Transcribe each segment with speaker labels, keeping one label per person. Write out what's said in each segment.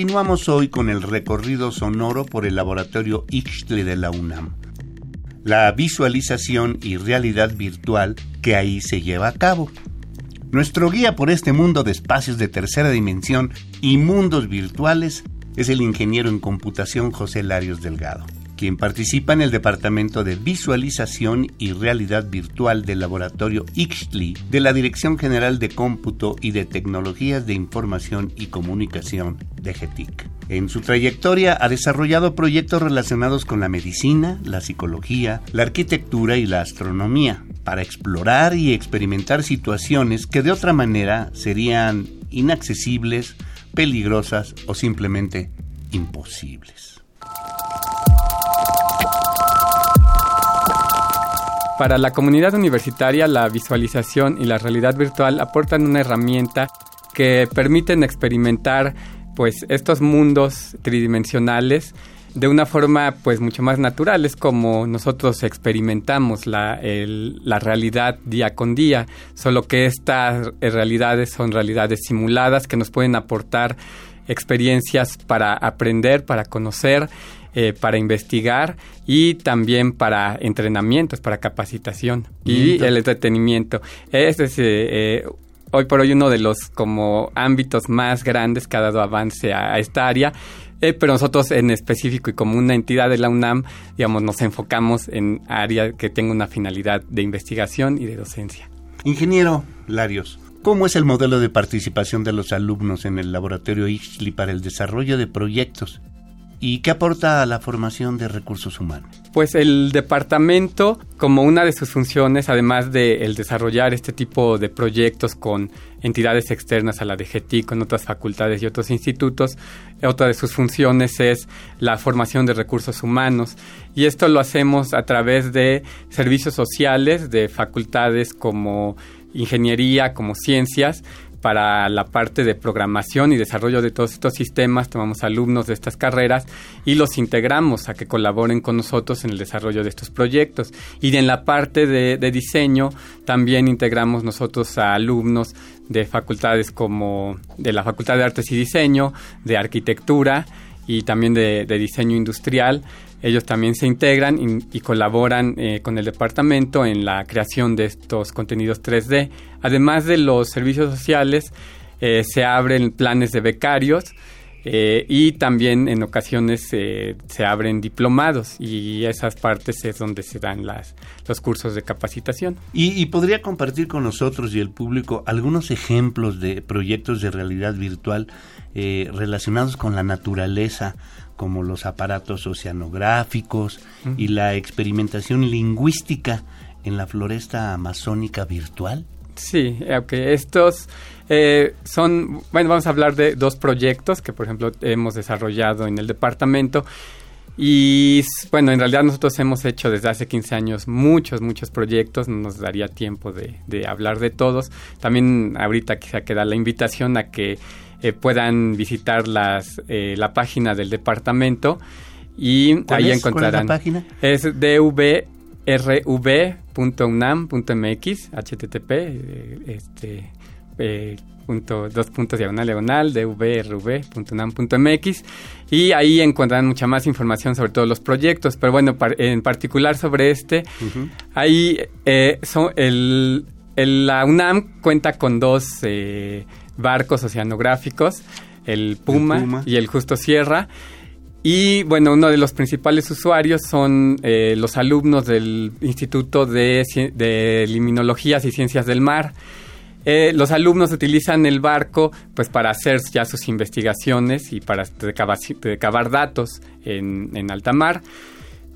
Speaker 1: Continuamos hoy con el recorrido sonoro por el laboratorio Ixtle de la UNAM. La visualización y realidad virtual que ahí se lleva a cabo. Nuestro guía por este mundo de espacios de tercera dimensión y mundos virtuales es el ingeniero en computación José Larios Delgado quien participa en el Departamento de Visualización y Realidad Virtual del Laboratorio Ixtli de la Dirección General de Cómputo y de Tecnologías de Información y Comunicación de GETIC. En su trayectoria ha desarrollado proyectos relacionados con la medicina, la psicología, la arquitectura y la astronomía, para explorar y experimentar situaciones que de otra manera serían inaccesibles, peligrosas o simplemente imposibles.
Speaker 2: Para la comunidad universitaria, la visualización y la realidad virtual aportan una herramienta que permiten experimentar pues estos mundos tridimensionales de una forma pues mucho más natural, es como nosotros experimentamos la, la realidad día con día, solo que estas realidades son realidades simuladas que nos pueden aportar experiencias para aprender, para conocer eh, para investigar y también para entrenamientos, para capacitación y el entretenimiento. Este es eh, hoy por hoy uno de los como ámbitos más grandes que ha dado avance a, esta área. Eh, pero nosotros en específico y como una entidad de la UNAM, digamos, nos enfocamos en áreas que tengan una finalidad de investigación y de docencia.
Speaker 1: Ingeniero Larios, ¿Cómo es el modelo de participación de los alumnos en el laboratorio IXLI para el desarrollo de proyectos ¿Y qué aporta a la formación de recursos humanos?
Speaker 2: Pues el departamento, como una de sus funciones, además de el desarrollar este tipo de proyectos con entidades externas a la DGT, con otras facultades y otros institutos, otra de sus funciones es la formación de recursos humanos. Y esto lo hacemos a través de servicios sociales de facultades como ingeniería, como ciencias, para la parte de programación y desarrollo de todos estos sistemas, tomamos alumnos de estas carreras y los integramos a que colaboren con nosotros en el desarrollo de estos proyectos. Y en la parte de, diseño también integramos nosotros a alumnos de facultades como de la Facultad de Artes y Diseño, de Arquitectura y también de diseño industrial ellos también se integran y, colaboran eh, con el departamento en la creación de estos contenidos 3D. Además de los servicios sociales, eh, se abren planes de becarios eh, y también en ocasiones se abren diplomados y esas partes es donde se dan las, los cursos de capacitación.
Speaker 1: ¿Y, podría compartir con nosotros y el público algunos ejemplos de proyectos de realidad virtual relacionados con la naturaleza como los aparatos oceanográficos y la experimentación lingüística en la floresta amazónica virtual?
Speaker 2: Sí, aunque estos eh, son, bueno, vamos a hablar de dos proyectos que, por ejemplo, hemos desarrollado en el departamento. Y bueno, en realidad nosotros hemos hecho desde hace 15 años muchos, muchos proyectos, no nos daría tiempo de, de hablar de todos. También ahorita quizá queda la invitación a que eh, puedan visitar las, eh, la página del departamento y ahí encontrarán.
Speaker 1: ¿Cuál es la página?
Speaker 2: Es dvrv.unam.mx, http, eh, este, punto, dos puntos diagonal diagonal, dvrv.unam.mx y ahí encontrarán mucha más información sobre todos los proyectos, pero bueno, en particular sobre este, ahí son el, la UNAM cuenta con dos barcos oceanográficos, el Puma, y el Justo Sierra. Y bueno, uno de los principales usuarios son eh, los alumnos del Instituto de, Liminologías y Ciencias del Mar. Eh, los alumnos utilizan el barco pues para hacer ya sus investigaciones y para recabar, datos en, en alta mar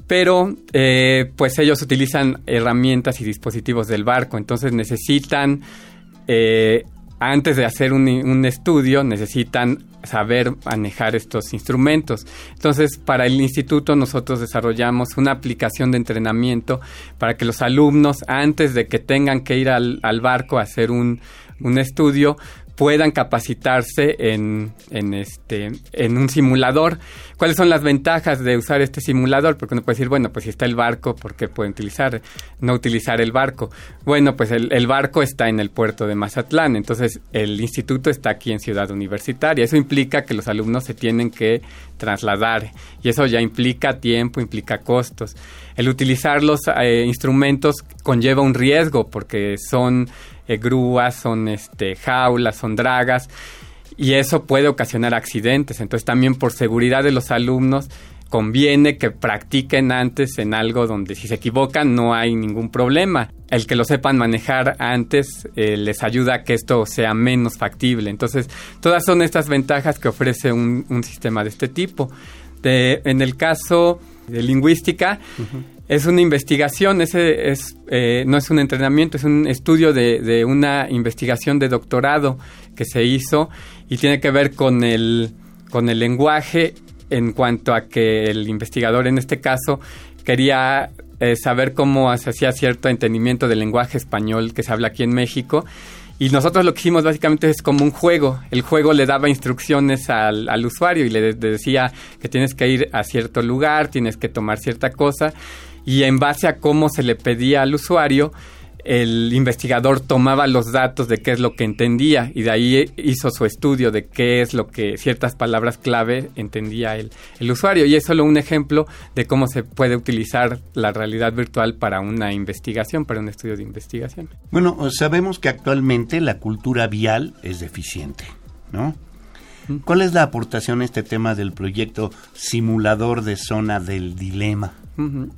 Speaker 2: pero eh, pues ellos utilizan herramientas y dispositivos del barco, entonces necesitan antes de hacer un, estudio necesitan saber manejar estos instrumentos. Entonces, para el instituto nosotros desarrollamos una aplicación de entrenamiento para que los alumnos, antes de que tengan que ir al, al barco a hacer un, un estudio, puedan capacitarse en, en, este, en un simulador. ¿Cuáles son las ventajas de usar este simulador? Porque uno puede decir, bueno, pues si está el barco, ¿por qué pueden utilizar, no utilizar el barco? Bueno, pues el, el, barco está en el puerto de Mazatlán, entonces el instituto está aquí en Ciudad Universitaria. Eso implica que los alumnos se tienen que trasladar y eso ya implica tiempo, implica costos. El utilizar los eh, instrumentos conlleva un riesgo porque son eh, grúas, son este, jaulas, son dragas y eso puede ocasionar accidentes. Entonces también por seguridad de los alumnos conviene que practiquen antes en algo donde si se equivocan no hay ningún problema. El que lo sepan manejar antes eh, les ayuda a que esto sea menos factible. Entonces, todas son estas ventajas que ofrece un, un sistema de este tipo. De, en el caso de lingüística, es una investigación, ese es, eh, no es un entrenamiento, es un estudio de, de, una investigación de doctorado que se hizo y tiene que ver con el, con el lenguaje en cuanto a que el investigador en este caso quería eh, saber cómo se hacía cierto entendimiento del lenguaje español que se habla aquí en México. Y nosotros lo que hicimos básicamente es como un juego. El juego le daba instrucciones al, usuario y le decía que tienes que ir a cierto lugar, tienes que tomar cierta cosa y en base a cómo se le pedía al usuario, el investigador tomaba los datos de qué es lo que entendía y de ahí hizo su estudio de qué es lo que ciertas palabras clave entendía el, el, usuario. Y es solo un ejemplo de cómo se puede utilizar la realidad virtual para una investigación, para un estudio de investigación.
Speaker 1: Bueno, sabemos que actualmente la cultura vial es deficiente, ¿no? ¿Cuál es la aportación a este tema del proyecto Simulador de Zona del Dilema?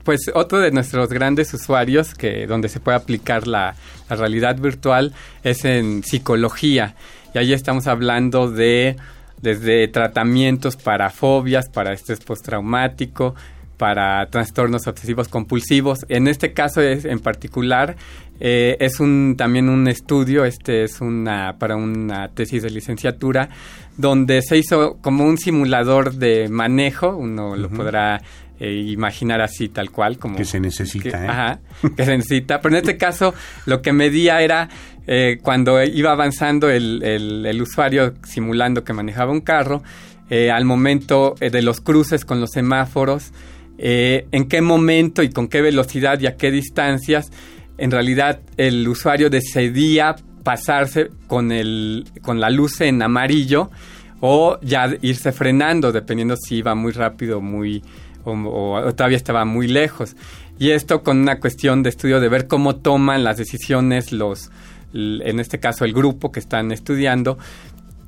Speaker 2: Pues otro de nuestros grandes usuarios que donde se puede aplicar la, realidad virtual es en psicología. Y ahí estamos hablando de desde tratamientos para fobias, para estrés postraumático, para trastornos obsesivos compulsivos. En este caso es, en particular eh, es un también un estudio, este es una para una tesis de licenciatura donde se hizo como un simulador de manejo, uno uh -huh. lo podrá eh, imaginar así tal cual como
Speaker 1: que se necesita
Speaker 2: que,
Speaker 1: ¿eh?
Speaker 2: ajá, que se necesita pero en este caso lo que medía era eh, cuando iba avanzando el, el, el, usuario simulando que manejaba un carro eh, al momento eh, de los cruces con los semáforos en qué momento y con qué velocidad y a qué distancias en realidad el usuario decidía pasarse con el con la luz en amarillo o ya irse frenando dependiendo si iba muy rápido o muy o, o, todavía estaba muy lejos. Y esto con una cuestión de estudio de ver cómo toman las decisiones los, en este caso el grupo que están estudiando,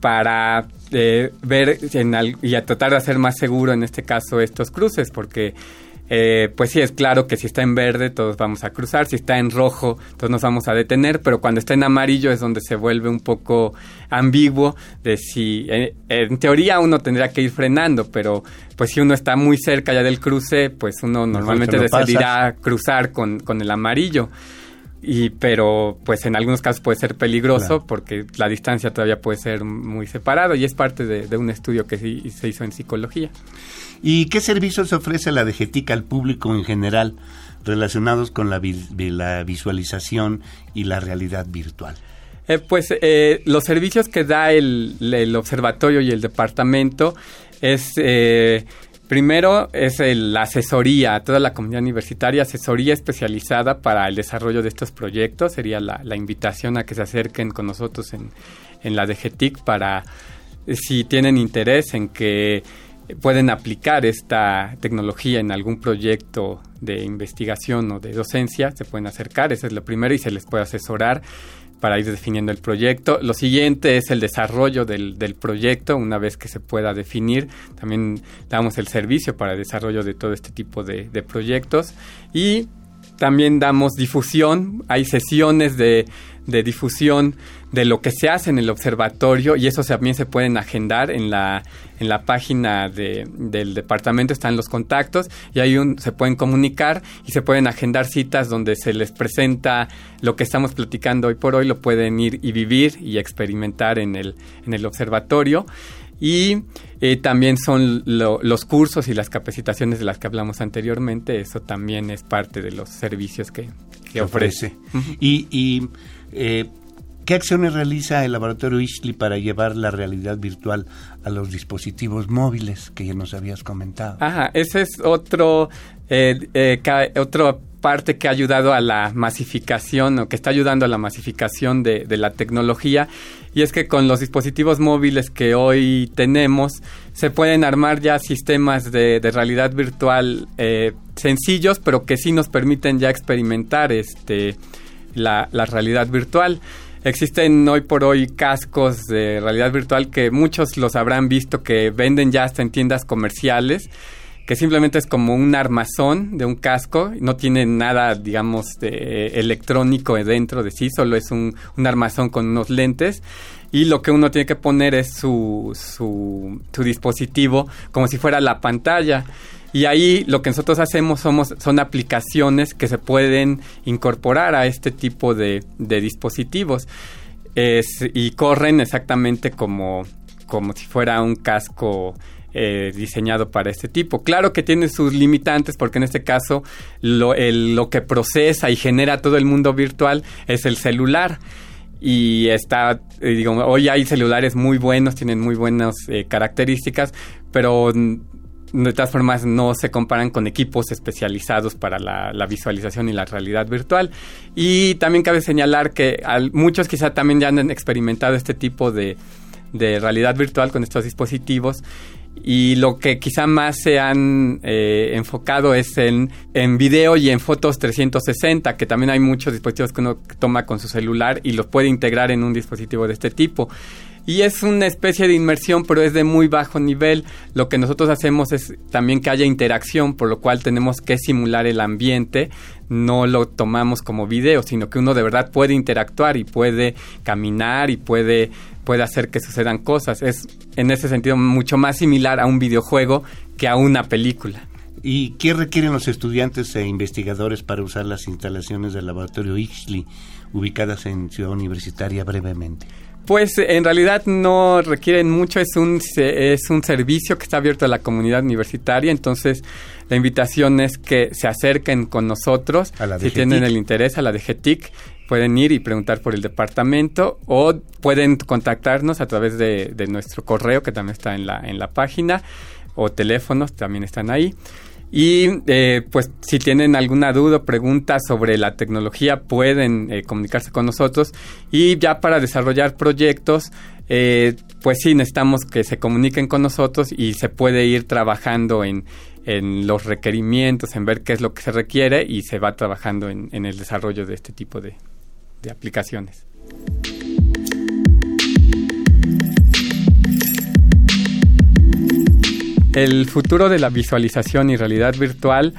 Speaker 2: para eh, ver en al, y a tratar de hacer más seguro en este caso estos cruces, porque eh, pues sí, es claro que si está en verde todos vamos a cruzar, si está en rojo todos nos vamos a detener, pero cuando está en amarillo es donde se vuelve un poco ambiguo de si, en, en teoría uno tendría que ir frenando, pero pues si uno está muy cerca ya del cruce, pues uno normalmente decidirá pasas. cruzar con, con el amarillo y pero pues en algunos casos puede ser peligroso claro. porque la distancia todavía puede ser muy separado y es parte de, de un estudio que sí, se hizo en psicología.
Speaker 1: ¿Y qué servicios ofrece la DGTIC al público en general relacionados con la, vi la visualización y la realidad virtual?
Speaker 2: Eh, pues eh, los servicios que da el, el, observatorio y el departamento es eh, Primero es el, la asesoría toda la comunidad universitaria, asesoría especializada para el desarrollo de estos proyectos. Sería la, invitación a que se acerquen con nosotros en, en la DGTIC para, si tienen interés en que pueden aplicar esta tecnología en algún proyecto de investigación o de docencia, se pueden acercar, ese es lo primero, y se les puede asesorar para ir definiendo el proyecto. Lo siguiente es el desarrollo del, del, proyecto, una vez que se pueda definir. También damos el servicio para el desarrollo de todo este tipo de, de proyectos. Y también damos difusión, hay sesiones de, de difusión de lo que se hace en el observatorio y eso también se pueden agendar en la, en la página del departamento, están los contactos y ahí se pueden comunicar y se pueden agendar citas donde se les presenta lo que estamos platicando hoy por hoy, lo pueden ir y vivir y experimentar en el, en el observatorio. Y eh, también son los cursos y las capacitaciones de las que hablamos anteriormente, eso también es parte de los servicios que, ofrece.
Speaker 1: Y, eh, ¿qué acciones realiza el laboratorio Ishli para llevar la realidad virtual a los dispositivos móviles que ya nos habías comentado?
Speaker 2: Ajá, ese es otro, eh, otro parte que ha ayudado a la masificación o que está ayudando a la masificación de, la tecnología y es que con los dispositivos móviles que hoy tenemos se pueden armar ya sistemas de, realidad virtual eh, sencillos pero que sí nos permiten ya experimentar este la, la realidad virtual. Existen hoy por hoy cascos de realidad virtual que muchos los habrán visto que venden ya hasta en tiendas comerciales que simplemente es como un armazón de un casco, no tiene nada, digamos, de electrónico dentro de sí, solo es un, armazón con unos lentes y lo que uno tiene que poner es su, su, dispositivo como si fuera la pantalla. Y ahí lo que nosotros hacemos somos, son aplicaciones que se pueden incorporar a este tipo de, dispositivos y corren exactamente como, como si fuera un casco eh, diseñado para este tipo. Claro que tiene sus limitantes porque en este caso lo, lo que procesa y genera todo el mundo virtual es el celular y está, eh, digo, hoy hay celulares muy buenos, tienen muy buenas eh, características, pero de todas formas no se comparan con equipos especializados para la, visualización y la realidad virtual. Y también cabe señalar que muchos quizá también ya han experimentado este tipo de, realidad virtual con estos dispositivos y lo que quizá más se han eh, enfocado es en, en video y en fotos 360, que también hay muchos dispositivos que uno toma con su celular y los puede integrar en un dispositivo de este tipo. Y es una especie de inmersión, pero es de muy bajo nivel. Lo que nosotros hacemos es también que haya interacción, por lo cual tenemos que simular el ambiente. No lo tomamos como video, sino que uno de verdad puede interactuar y puede caminar y puede puede hacer que sucedan cosas. Es en ese sentido mucho más similar a un videojuego que a una película.
Speaker 1: ¿Y qué requieren los estudiantes e investigadores para usar las instalaciones del laboratorio Ixtli ubicadas en Ciudad Universitaria brevemente?
Speaker 2: Pues en realidad no requieren mucho, es un, es un servicio que está abierto a la comunidad universitaria, entonces la invitación es que se acerquen con nosotros, si tienen el interés, a la de GETIC, pueden ir y preguntar por el departamento o pueden contactarnos a través de, nuestro correo que también está en la, en la página o teléfonos también están ahí. Y eh, pues si tienen alguna duda o pregunta sobre la tecnología pueden eh, comunicarse con nosotros y ya para desarrollar proyectos eh, pues sí necesitamos que se comuniquen con nosotros y se puede ir trabajando en, en los requerimientos, en ver qué es lo que se requiere y se va trabajando en, en el desarrollo de este tipo de, de aplicaciones. El futuro de la visualización y realidad virtual,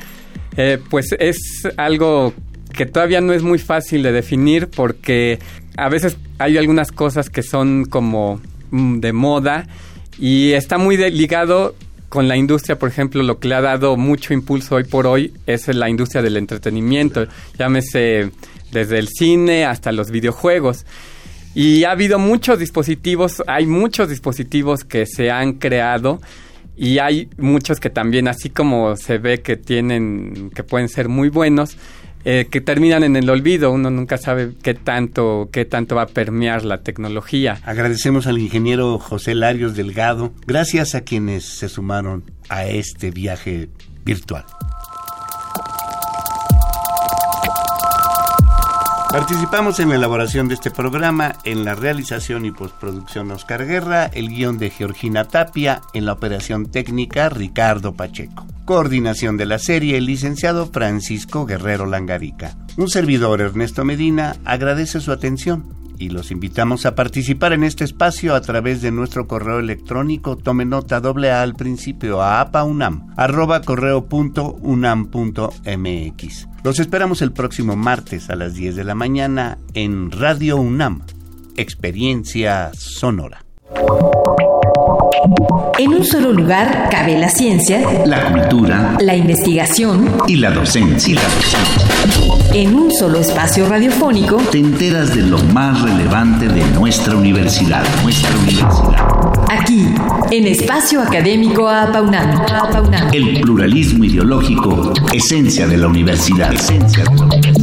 Speaker 2: eh, pues es algo que todavía no es muy fácil de definir porque a veces hay algunas cosas que son como mm, de moda y está muy ligado con la industria, por ejemplo, lo que le ha dado mucho impulso hoy por hoy es la industria del entretenimiento, llámese desde el cine hasta los videojuegos. Y ha habido muchos dispositivos, hay muchos dispositivos que se han creado y hay muchos que también, así como se ve que tienen, que pueden ser muy buenos, eh, que terminan en el olvido. Uno nunca sabe qué tanto, qué tanto va a permear la tecnología.
Speaker 1: Agradecemos al ingeniero José Larios Delgado, gracias a quienes se sumaron a este viaje virtual. Participamos en la elaboración de este programa, en la realización y postproducción Oscar Guerra, el guion de Georgina Tapia, en la operación técnica Ricardo Pacheco. Coordinación de la serie, el licenciado Francisco Guerrero Langarica. Un servidor, Ernesto Medina, agradece su atención y los invitamos a participar en este espacio a través de nuestro correo electrónico. Tome nota doble A al principio a apaunam, arroba correo punto unam punto mx. Los esperamos el próximo martes a las 10 de la mañana en Radio UNAM, Experiencia Sonora.
Speaker 3: En un solo lugar cabe la ciencia,
Speaker 4: la cultura,
Speaker 3: la investigación
Speaker 4: y la docencia.
Speaker 3: En un solo espacio radiofónico
Speaker 4: te enteras de lo más relevante de nuestra universidad, nuestra universidad.
Speaker 3: Aquí, en Espacio Académico Apaunam.
Speaker 4: El pluralismo ideológico, esencia de la universidad. Esencia de la universidad.